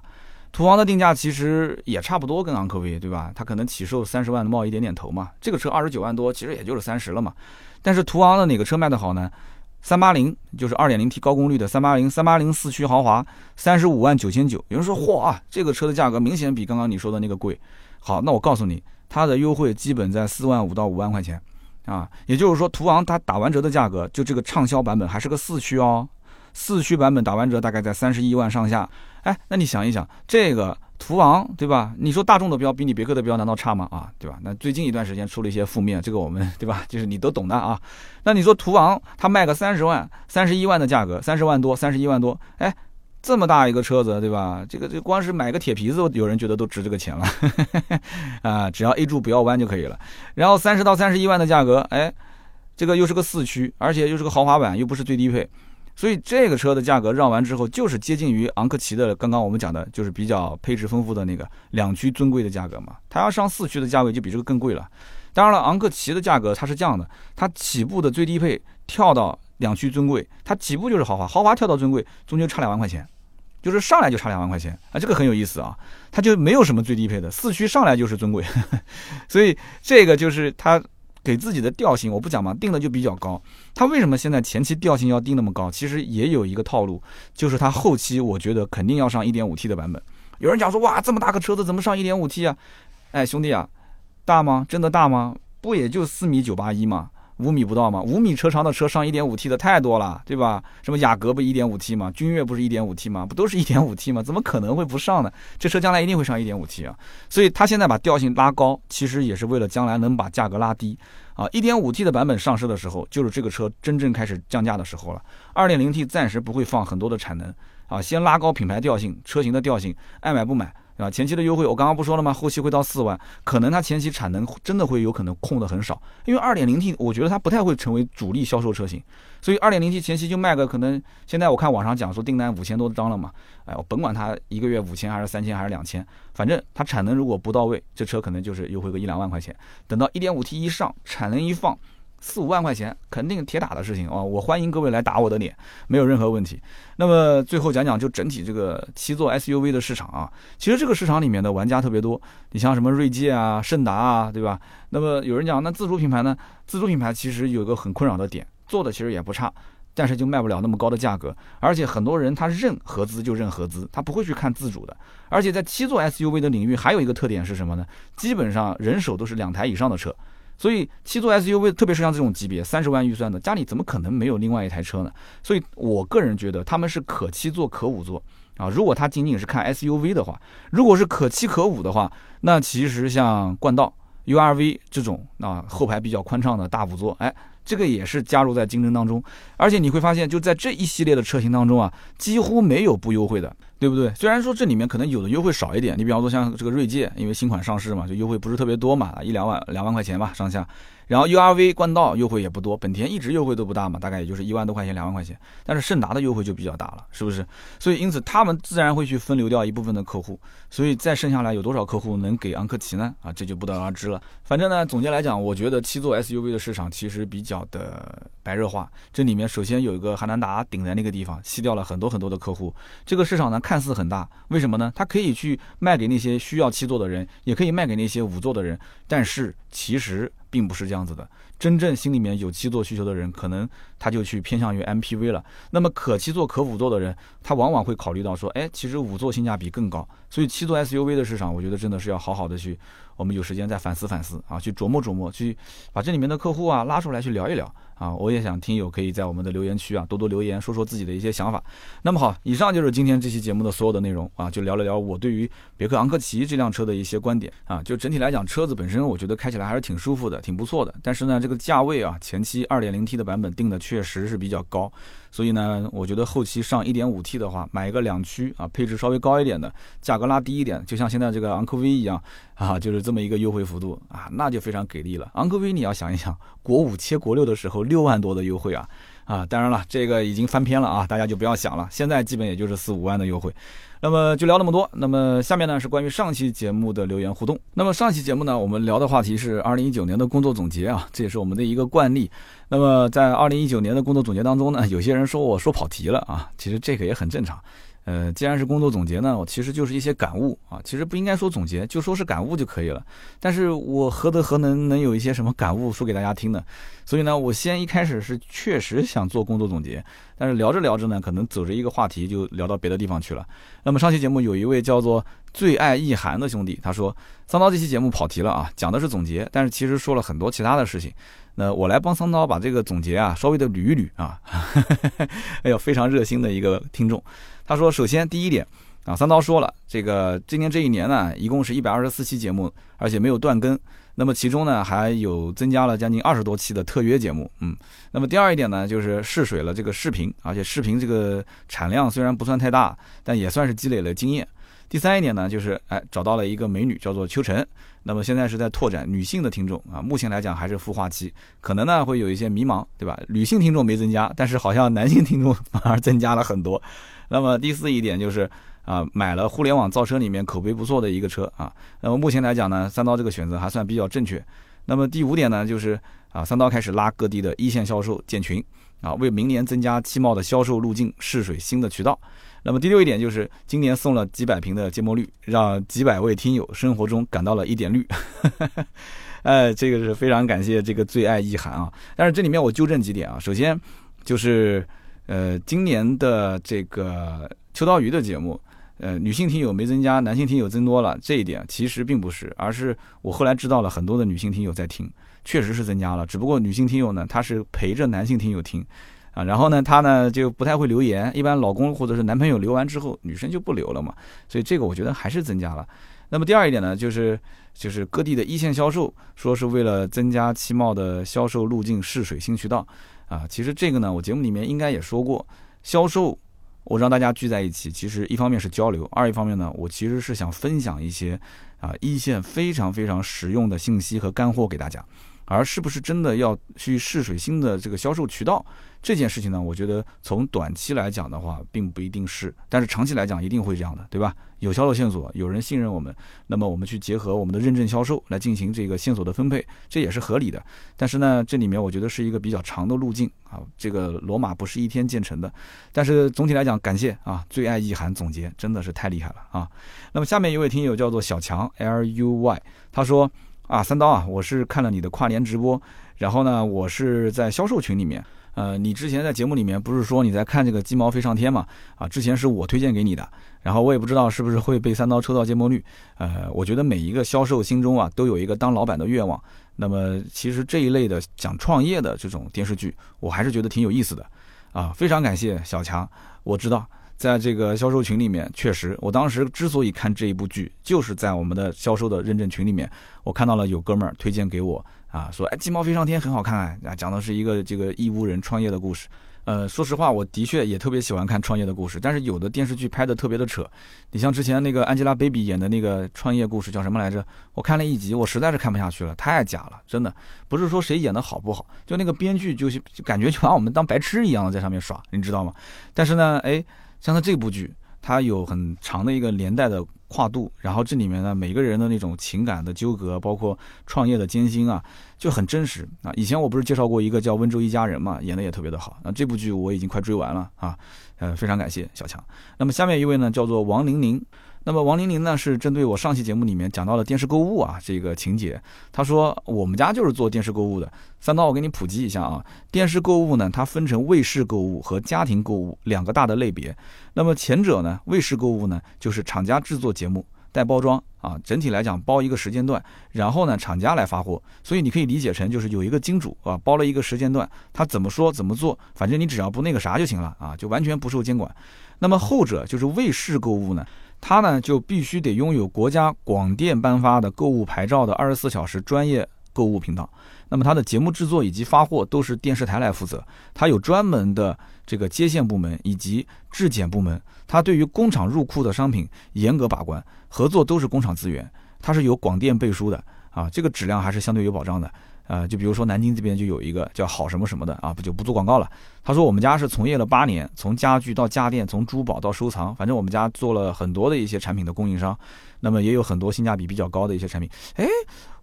途昂的定价其实也差不多跟昂科威对吧？它可能起售三十万冒一点点头嘛，这个车二十九万多，其实也就是三十了嘛。但是途昂的哪个车卖的好呢？三八零就是二点零 T 高功率的三八零，三八零四驱豪华，三十五万九千九。有人说，嚯啊，这个车的价格明显比刚刚你说的那个贵。好，那我告诉你，它的优惠基本在四万五到五万块钱啊。也就是说，途昂它打完折的价格，就这个畅销版本还是个四驱哦，四驱版本打完折大概在三十一万上下。哎，那你想一想，这个。途昂对吧？你说大众的标比你别克的标难道差吗？啊，对吧？那最近一段时间出了一些负面，这个我们对吧？就是你都懂的啊。那你说途昂它卖个三十万、三十一万的价格，三十万多、三十一万多，哎，这么大一个车子对吧？这个这光是买个铁皮子，有人觉得都值这个钱了 啊！只要 A 柱不要弯就可以了。然后三十到三十一万的价格，哎，这个又是个四驱，而且又是个豪华版，又不是最低配。所以这个车的价格让完之后，就是接近于昂克旗的刚刚我们讲的，就是比较配置丰富的那个两驱尊贵的价格嘛。它要上四驱的价位就比这个更贵了。当然了，昂克旗的价格它是这样的，它起步的最低配跳到两驱尊贵，它起步就是豪华，豪华跳到尊贵，中间差两万块钱，就是上来就差两万块钱啊，这个很有意思啊。它就没有什么最低配的，四驱上来就是尊贵，所以这个就是它。给自己的调性，我不讲嘛，定的就比较高。他为什么现在前期调性要定那么高？其实也有一个套路，就是他后期我觉得肯定要上 1.5T 的版本。有人讲说，哇，这么大个车子怎么上 1.5T 啊？哎，兄弟啊，大吗？真的大吗？不也就四米九八一吗？五米不到吗？五米车长的车上 1.5T 的太多了，对吧？什么雅阁不 1.5T 吗？君越不是 1.5T 吗？不都是 1.5T 吗？怎么可能会不上呢？这车将来一定会上 1.5T 啊！所以它现在把调性拉高，其实也是为了将来能把价格拉低啊。1.5T 的版本上市的时候，就是这个车真正开始降价的时候了。2.0T 暂时不会放很多的产能啊，先拉高品牌调性、车型的调性，爱买不买。啊，前期的优惠我刚刚不说了吗？后期会到四万，可能它前期产能真的会有可能控的很少，因为二点零 T 我觉得它不太会成为主力销售车型，所以二点零 T 前期就卖个可能，现在我看网上讲说订单五千多张了嘛，哎，我甭管它一个月五千还是三千还是两千，反正它产能如果不到位，这车可能就是优惠个一两万块钱，等到一点五 T 一上，产能一放。四五万块钱，肯定铁打的事情啊！我欢迎各位来打我的脸，没有任何问题。那么最后讲讲就整体这个七座 SUV 的市场啊，其实这个市场里面的玩家特别多，你像什么锐界啊、胜达啊，对吧？那么有人讲，那自主品牌呢？自主品牌其实有一个很困扰的点，做的其实也不差。但是就卖不了那么高的价格。而且很多人他认合资就认合资，他不会去看自主的。而且在七座 SUV 的领域，还有一个特点是什么呢？基本上人手都是两台以上的车，所以七座 SUV，特别是像这种级别三十万预算的，家里怎么可能没有另外一台车呢？所以我个人觉得他们是可七座可五座。啊，如果它仅仅是看 SUV 的话，如果是可七可五的话，那其实像冠道、URV 这种啊后排比较宽敞的大五座，哎，这个也是加入在竞争当中。而且你会发现，就在这一系列的车型当中啊，几乎没有不优惠的，对不对？虽然说这里面可能有的优惠少一点，你比方说像这个锐界，因为新款上市嘛，就优惠不是特别多嘛，一两万、两万块钱吧上下。然后 U R V 冠道优惠也不多，本田一直优惠都不大嘛，大概也就是一万多块钱、两万块钱。但是胜达的优惠就比较大了，是不是？所以因此他们自然会去分流掉一部分的客户，所以再剩下来有多少客户能给昂克旗呢？啊，这就不得而知了。反正呢，总结来讲，我觉得七座 S U V 的市场其实比较的白热化。这里面首先有一个汉兰达顶在那个地方，吸掉了很多很多的客户。这个市场呢看似很大，为什么呢？它可以去卖给那些需要七座的人，也可以卖给那些五座的人，但是其实。并不是这样子的，真正心里面有七座需求的人，可能他就去偏向于 MPV 了。那么可七座可五座的人，他往往会考虑到说，哎，其实五座性价比更高。所以七座 SUV 的市场，我觉得真的是要好好的去，我们有时间再反思反思啊，去琢磨琢磨，去把这里面的客户啊拉出来去聊一聊。啊，我也想听友可以在我们的留言区啊多多留言，说说自己的一些想法。那么好，以上就是今天这期节目的所有的内容啊，就聊了聊我对于别克昂科旗这辆车的一些观点啊。就整体来讲，车子本身我觉得开起来还是挺舒服的，挺不错的。但是呢，这这个价位啊，前期 2.0T 的版本定的确实是比较高。所以呢，我觉得后期上 1.5T 的话，买一个两驱啊，配置稍微高一点的，价格拉低一点，就像现在这个昂科威一样啊，就是这么一个优惠幅度啊，那就非常给力了。昂科威你要想一想，国五切国六的时候六万多的优惠啊啊，当然了，这个已经翻篇了啊，大家就不要想了，现在基本也就是四五万的优惠。那么就聊那么多。那么下面呢是关于上期节目的留言互动。那么上期节目呢，我们聊的话题是二零一九年的工作总结啊，这也是我们的一个惯例。那么在二零一九年的工作总结当中呢，有些人说我说跑题了啊，其实这个也很正常。呃，既然是工作总结呢，我其实就是一些感悟啊，其实不应该说总结，就说是感悟就可以了。但是我何德何能能有一些什么感悟说给大家听呢？所以呢，我先一开始是确实想做工作总结，但是聊着聊着呢，可能走着一个话题就聊到别的地方去了。那么上期节目有一位叫做最爱意涵的兄弟，他说桑刀这期节目跑题了啊，讲的是总结，但是其实说了很多其他的事情。那我来帮桑刀把这个总结啊稍微的捋一捋啊，哎呦，非常热心的一个听众。他说：“首先，第一点啊，三刀说了，这个今年这一年呢，一共是一百二十四期节目，而且没有断更。那么其中呢，还有增加了将近二十多期的特约节目。嗯，那么第二一点呢，就是试水了这个视频，而且视频这个产量虽然不算太大，但也算是积累了经验。第三一点呢，就是哎，找到了一个美女，叫做秋晨。那么现在是在拓展女性的听众啊，目前来讲还是孵化期，可能呢会有一些迷茫，对吧？女性听众没增加，但是好像男性听众 反而增加了很多。”那么第四一点就是啊，买了互联网造车里面口碑不错的一个车啊。那么目前来讲呢，三刀这个选择还算比较正确。那么第五点呢，就是啊，三刀开始拉各地的一线销售建群啊，为明年增加汽贸的销售路径试水新的渠道。那么第六一点就是今年送了几百瓶的芥末绿，让几百位听友生活中感到了一点绿。哎，这个是非常感谢这个最爱意涵啊。但是这里面我纠正几点啊，首先就是。呃，今年的这个秋刀鱼的节目，呃，女性听友没增加，男性听友增多了，这一点其实并不是，而是我后来知道了很多的女性听友在听，确实是增加了，只不过女性听友呢，她是陪着男性听友听，啊，然后呢，她呢就不太会留言，一般老公或者是男朋友留完之后，女生就不留了嘛，所以这个我觉得还是增加了。那么第二一点呢，就是就是各地的一线销售，说是为了增加汽贸的销售路径，试水新渠道。啊，其实这个呢，我节目里面应该也说过，销售，我让大家聚在一起，其实一方面是交流，二一方面呢，我其实是想分享一些啊一线非常非常实用的信息和干货给大家。而是不是真的要去试水新的这个销售渠道这件事情呢？我觉得从短期来讲的话，并不一定是，但是长期来讲一定会这样的，对吧？有销售线索，有人信任我们，那么我们去结合我们的认证销售来进行这个线索的分配，这也是合理的。但是呢，这里面我觉得是一个比较长的路径啊，这个罗马不是一天建成的。但是总体来讲，感谢啊，最爱意涵总结真的是太厉害了啊。那么下面一位听友叫做小强 L U Y，他说。啊，三刀啊，我是看了你的跨年直播，然后呢，我是在销售群里面呃，你之前在节目里面不是说你在看这个鸡毛飞上天嘛？啊，之前是我推荐给你的，然后我也不知道是不是会被三刀抽到芥末绿。呃，我觉得每一个销售心中啊都有一个当老板的愿望。那么其实这一类的讲创业的这种电视剧，我还是觉得挺有意思的。啊，非常感谢小强，我知道在这个销售群里面，确实我当时之所以看这一部剧，就是在我们的销售的认证群里面，我看到了有哥们儿推荐给我。啊，说哎，鸡毛飞上天很好看，啊，讲的是一个这个义乌人创业的故事。呃，说实话，我的确也特别喜欢看创业的故事，但是有的电视剧拍的特别的扯。你像之前那个 Angelababy 演的那个创业故事叫什么来着？我看了一集，我实在是看不下去了，太假了，真的不是说谁演的好不好，就那个编剧就就感觉就把我们当白痴一样的在上面耍，你知道吗？但是呢，哎，像他这部剧，他有很长的一个年代的。跨度，然后这里面呢，每个人的那种情感的纠葛，包括创业的艰辛啊，就很真实啊。以前我不是介绍过一个叫温州一家人嘛，演的也特别的好。那这部剧我已经快追完了啊，呃，非常感谢小强。那么下面一位呢，叫做王玲玲。那么王玲玲呢，是针对我上期节目里面讲到了电视购物啊这个情节，她说我们家就是做电视购物的。三刀，我给你普及一下啊，电视购物呢，它分成卫视购物和家庭购物两个大的类别。那么前者呢，卫视购物呢，就是厂家制作节目带包装啊，整体来讲包一个时间段，然后呢厂家来发货，所以你可以理解成就是有一个金主啊包了一个时间段，他怎么说怎么做，反正你只要不那个啥就行了啊，就完全不受监管。那么后者就是卫视购物呢。它呢就必须得拥有国家广电颁发的购物牌照的二十四小时专业购物频道。那么它的节目制作以及发货都是电视台来负责。它有专门的这个接线部门以及质检部门。它对于工厂入库的商品严格把关，合作都是工厂资源。它是有广电背书的啊，这个质量还是相对有保障的。呃，就比如说南京这边就有一个叫好什么什么的啊，不就不做广告了。他说我们家是从业了八年，从家具到家电，从珠宝到收藏，反正我们家做了很多的一些产品的供应商，那么也有很多性价比比较高的一些产品。哎，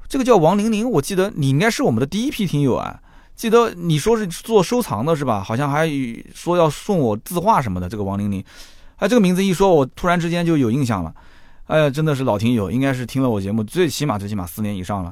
这个叫王玲玲，我记得你应该是我们的第一批听友啊，记得你说是做收藏的是吧？好像还说要送我字画什么的。这个王玲玲，哎，这个名字一说，我突然之间就有印象了。哎呀，真的是老听友，应该是听了我节目最起码最起码四年以上了。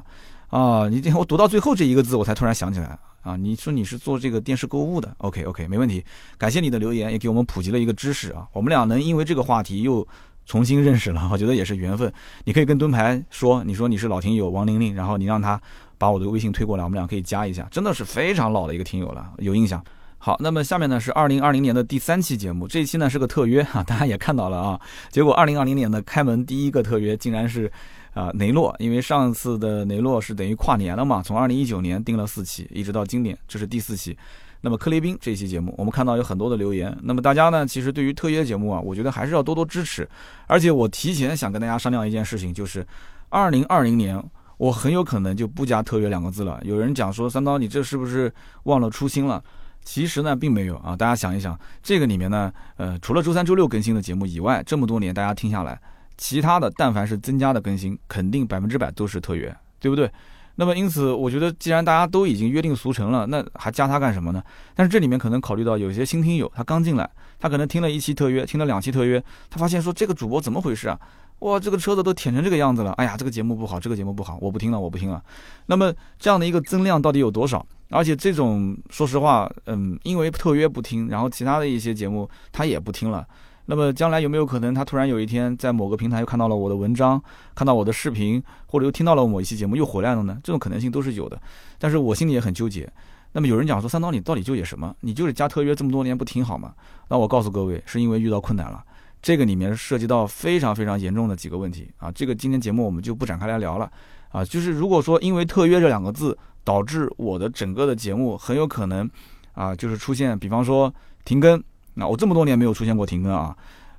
啊，你这我读到最后这一个字，我才突然想起来啊！你说你是做这个电视购物的，OK OK，没问题。感谢你的留言，也给我们普及了一个知识啊！我们俩能因为这个话题又重新认识了，我觉得也是缘分。你可以跟盾牌说，你说你是老听友王玲玲，然后你让他把我的微信推过来，我们俩可以加一下。真的是非常老的一个听友了，有印象。好，那么下面呢是二零二零年的第三期节目，这一期呢是个特约哈，大家也看到了啊。结果二零二零年的开门第一个特约竟然是。啊，雷诺，因为上次的雷诺是等于跨年了嘛，从二零一九年定了四期，一直到今年，这是第四期。那么克雷宾这期节目，我们看到有很多的留言。那么大家呢，其实对于特约节目啊，我觉得还是要多多支持。而且我提前想跟大家商量一件事情，就是二零二零年我很有可能就不加特约两个字了。有人讲说三刀，你这是不是忘了初心了？其实呢，并没有啊。大家想一想，这个里面呢，呃，除了周三、周六更新的节目以外，这么多年大家听下来。其他的，但凡是增加的更新，肯定百分之百都是特约，对不对？那么因此，我觉得既然大家都已经约定俗成了，那还加它干什么呢？但是这里面可能考虑到有些新听友，他刚进来，他可能听了一期特约，听了两期特约，他发现说这个主播怎么回事啊？哇，这个车子都舔成这个样子了，哎呀，这个节目不好，这个节目不好，我不听了，我不听了。那么这样的一个增量到底有多少？而且这种说实话，嗯，因为特约不听，然后其他的一些节目他也不听了。那么将来有没有可能，他突然有一天在某个平台又看到了我的文章，看到我的视频，或者又听到了某一期节目又回来了呢？这种可能性都是有的。但是我心里也很纠结。那么有人讲说，三刀你到底纠结什么？你就是加特约这么多年不挺好吗？那我告诉各位，是因为遇到困难了。这个里面涉及到非常非常严重的几个问题啊。这个今天节目我们就不展开来聊了啊。就是如果说因为特约这两个字导致我的整个的节目很有可能啊，就是出现，比方说停更。那我这么多年没有出现过停更啊，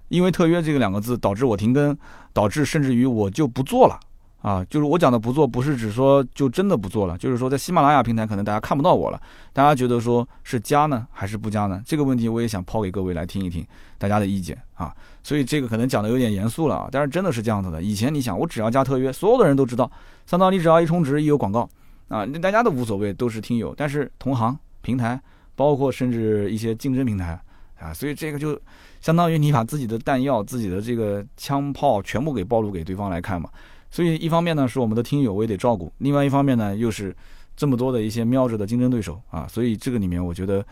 因为特约这个两个字导致我停更，导致甚至于我就不做了啊。就是我讲的不做，不是指说就真的不做了，就是说在喜马拉雅平台可能大家看不到我了。大家觉得说是加呢还是不加呢？这个问题我也想抛给各位来听一听大家的意见啊。所以这个可能讲的有点严肃了啊，但是真的是这样子的。以前你想我只要加特约，所有的人都知道，三刀你只要一充值一有广告啊，那大家都无所谓，都是听友。但是同行平台，包括甚至一些竞争平台。啊，所以这个就相当于你把自己的弹药、自己的这个枪炮全部给暴露给对方来看嘛。所以一方面呢是我们的听友，我也得照顾；另外一方面呢又是这么多的一些瞄着的竞争对手啊。所以这个里面我觉得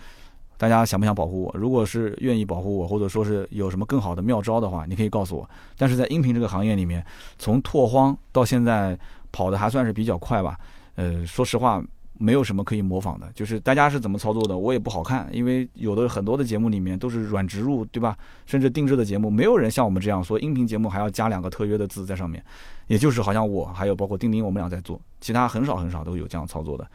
大家想不想保护我？如果是愿意保护我，或者说是有什么更好的妙招的话，你可以告诉我。但是在音频这个行业里面，从拓荒到现在跑的还算是比较快吧。呃，说实话。没有什么可以模仿的，就是大家是怎么操作的，我也不好看，因为有的很多的节目里面都是软植入，对吧？甚至定制的节目，没有人像我们这样说，音频节目还要加两个特约的字在上面，也就是好像我还有包括丁丁我们俩在做，其他很少很少都有这样操作的。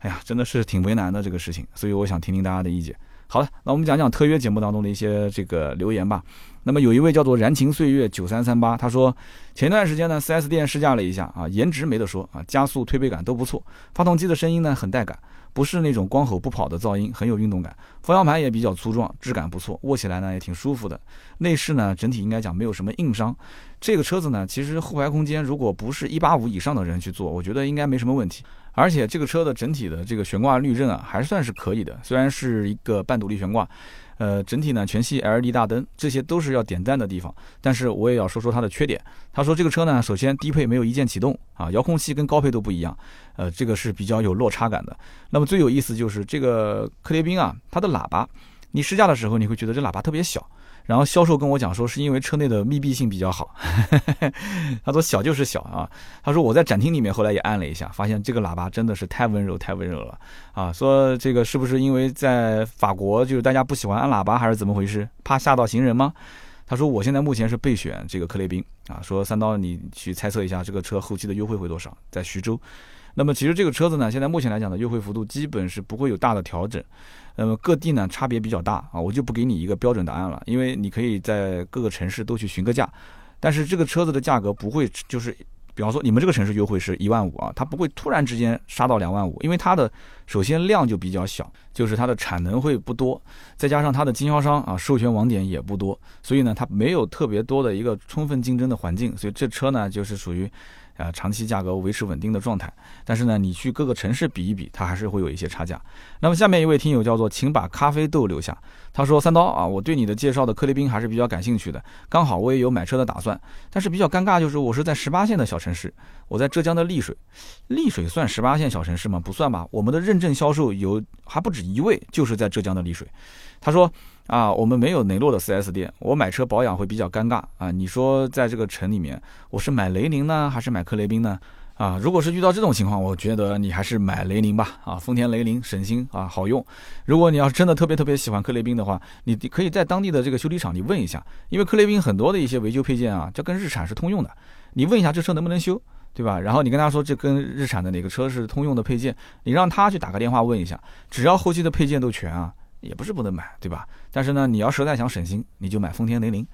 哎呀，真的是挺为难的这个事情，所以我想听听大家的意见。好了，那我们讲讲特约节目当中的一些这个留言吧。那么有一位叫做燃情岁月九三三八，他说前段时间呢，4S 店试驾了一下啊，颜值没得说啊，加速、推背感都不错，发动机的声音呢很带感，不是那种光吼不跑的噪音，很有运动感。方向盘也比较粗壮，质感不错，握起来呢也挺舒服的。内饰呢整体应该讲没有什么硬伤。这个车子呢，其实后排空间如果不是一八五以上的人去坐，我觉得应该没什么问题。而且这个车的整体的这个悬挂滤震啊，还算是可以的。虽然是一个半独立悬挂，呃，整体呢全系 LED 大灯，这些都是要点赞的地方。但是我也要说说它的缺点。他说这个车呢，首先低配没有一键启动啊，遥控器跟高配都不一样，呃，这个是比较有落差感的。那么最有意思就是这个克列宾啊，它的喇叭，你试驾的时候你会觉得这喇叭特别小。然后销售跟我讲说，是因为车内的密闭性比较好。他说小就是小啊。他说我在展厅里面后来也按了一下，发现这个喇叭真的是太温柔太温柔了啊。说这个是不是因为在法国就是大家不喜欢按喇叭还是怎么回事？怕吓到行人吗？他说我现在目前是备选这个克雷宾啊。说三刀你去猜测一下这个车后期的优惠会多少？在徐州。那么其实这个车子呢，现在目前来讲的优惠幅度基本是不会有大的调整。那么各地呢差别比较大啊，我就不给你一个标准答案了，因为你可以在各个城市都去询个价，但是这个车子的价格不会就是，比方说你们这个城市优惠是一万五啊，它不会突然之间杀到两万五，因为它的首先量就比较小，就是它的产能会不多，再加上它的经销商啊授权网点也不多，所以呢它没有特别多的一个充分竞争的环境，所以这车呢就是属于。啊，长期价格维持稳定的状态，但是呢，你去各个城市比一比，它还是会有一些差价。那么下面一位听友叫做请把咖啡豆留下，他说三刀啊，我对你的介绍的克雷宾还是比较感兴趣的，刚好我也有买车的打算，但是比较尴尬就是我是在十八线的小城市，我在浙江的丽水，丽水算十八线小城市吗？不算吧，我们的认证销售有还不止一位，就是在浙江的丽水。他说。啊，我们没有雷诺的 4S 店，我买车保养会比较尴尬啊。你说在这个城里面，我是买雷凌呢，还是买克雷宾呢？啊，如果是遇到这种情况，我觉得你还是买雷凌吧。啊，丰田雷凌省心啊，好用。如果你要是真的特别特别喜欢克雷宾的话，你可以在当地的这个修理厂你问一下，因为克雷宾很多的一些维修配件啊，这跟日产是通用的。你问一下这车能不能修，对吧？然后你跟他说这跟日产的哪个车是通用的配件，你让他去打个电话问一下，只要后期的配件都全啊。也不是不能买，对吧？但是呢，你要实在想省心，你就买丰田雷凌。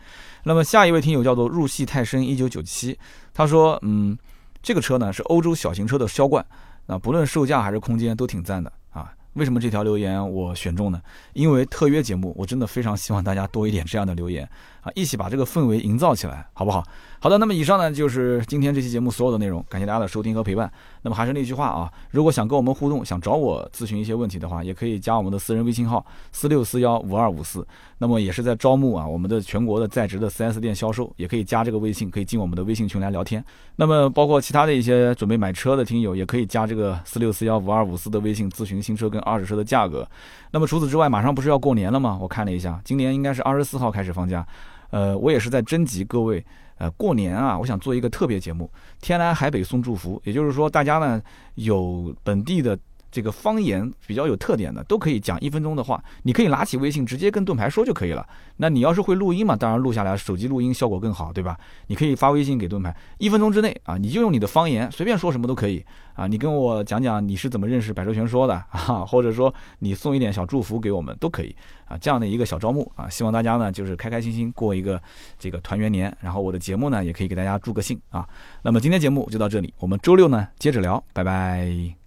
那么下一位听友叫做入戏太深一九九七，他说，嗯，这个车呢是欧洲小型车的销冠，啊，不论售价还是空间都挺赞的啊。为什么这条留言我选中呢？因为特约节目，我真的非常希望大家多一点这样的留言啊，一起把这个氛围营造起来，好不好？好的，那么以上呢就是今天这期节目所有的内容，感谢大家的收听和陪伴。那么还是那句话啊，如果想跟我们互动，想找我咨询一些问题的话，也可以加我们的私人微信号四六四幺五二五四。那么也是在招募啊，我们的全国的在职的 4S 店销售，也可以加这个微信，可以进我们的微信群来聊天。那么包括其他的一些准备买车的听友，也可以加这个四六四幺五二五四的微信咨询新车跟二手车的价格。那么除此之外，马上不是要过年了吗？我看了一下，今年应该是二十四号开始放假。呃，我也是在征集各位。呃，过年啊，我想做一个特别节目，天南海北送祝福。也就是说，大家呢有本地的这个方言比较有特点的，都可以讲一分钟的话。你可以拿起微信直接跟盾牌说就可以了。那你要是会录音嘛，当然录下来，手机录音效果更好，对吧？你可以发微信给盾牌，一分钟之内啊，你就用你的方言随便说什么都可以啊。你跟我讲讲你是怎么认识百周全说的啊，或者说你送一点小祝福给我们都可以。啊，这样的一个小招募啊，希望大家呢就是开开心心过一个这个团圆年，然后我的节目呢也可以给大家助个兴啊。那么今天节目就到这里，我们周六呢接着聊，拜拜。